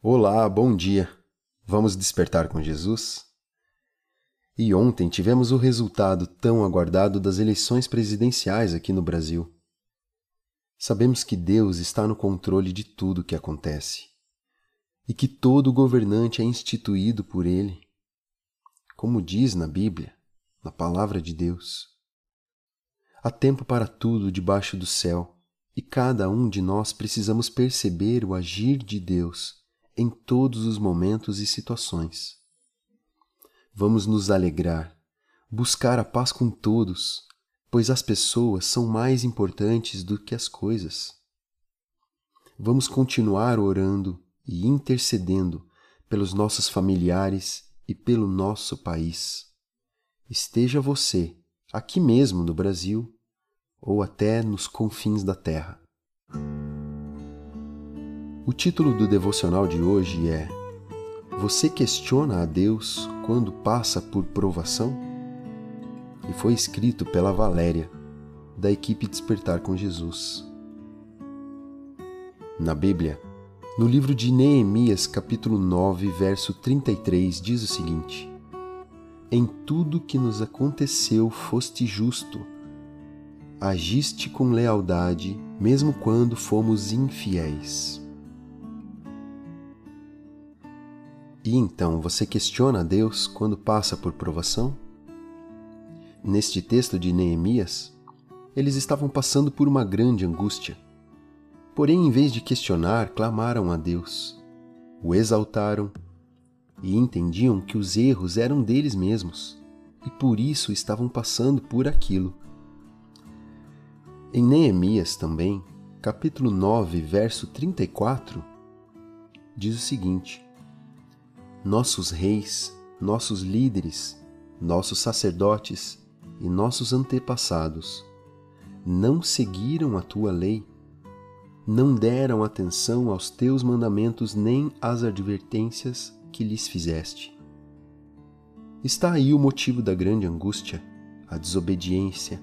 Olá, bom dia. Vamos despertar com Jesus? E ontem tivemos o resultado tão aguardado das eleições presidenciais aqui no Brasil. Sabemos que Deus está no controle de tudo o que acontece e que todo governante é instituído por Ele, como diz na Bíblia, na Palavra de Deus. Há tempo para tudo debaixo do céu e cada um de nós precisamos perceber o agir de Deus em todos os momentos e situações. Vamos nos alegrar, buscar a paz com todos, pois as pessoas são mais importantes do que as coisas. Vamos continuar orando e intercedendo pelos nossos familiares e pelo nosso país. Esteja você aqui mesmo no Brasil ou até nos confins da terra. O título do devocional de hoje é Você questiona a Deus quando passa por provação? E foi escrito pela Valéria, da equipe Despertar com Jesus. Na Bíblia, no livro de Neemias, capítulo 9, verso 33, diz o seguinte: Em tudo que nos aconteceu foste justo, agiste com lealdade, mesmo quando fomos infiéis. E então você questiona Deus quando passa por provação? Neste texto de Neemias, eles estavam passando por uma grande angústia. Porém, em vez de questionar, clamaram a Deus, o exaltaram e entendiam que os erros eram deles mesmos e por isso estavam passando por aquilo. Em Neemias também, capítulo 9, verso 34, diz o seguinte: nossos reis, nossos líderes, nossos sacerdotes e nossos antepassados não seguiram a tua lei, não deram atenção aos teus mandamentos nem às advertências que lhes fizeste. Está aí o motivo da grande angústia, a desobediência.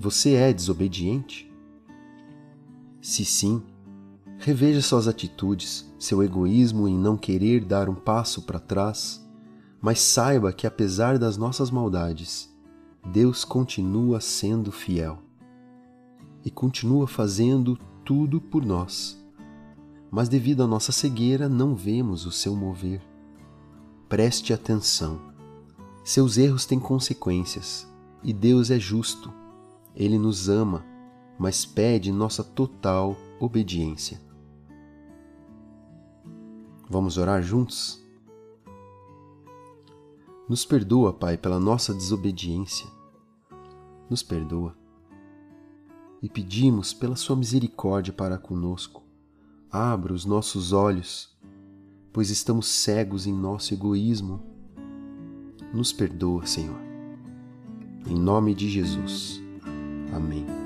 Você é desobediente? Se sim, Reveja suas atitudes, seu egoísmo em não querer dar um passo para trás, mas saiba que apesar das nossas maldades, Deus continua sendo fiel e continua fazendo tudo por nós. Mas devido à nossa cegueira, não vemos o seu mover. Preste atenção. Seus erros têm consequências e Deus é justo. Ele nos ama, mas pede nossa total obediência. Vamos orar juntos? Nos perdoa, Pai, pela nossa desobediência. Nos perdoa. E pedimos pela Sua misericórdia para conosco. Abra os nossos olhos, pois estamos cegos em nosso egoísmo. Nos perdoa, Senhor. Em nome de Jesus. Amém.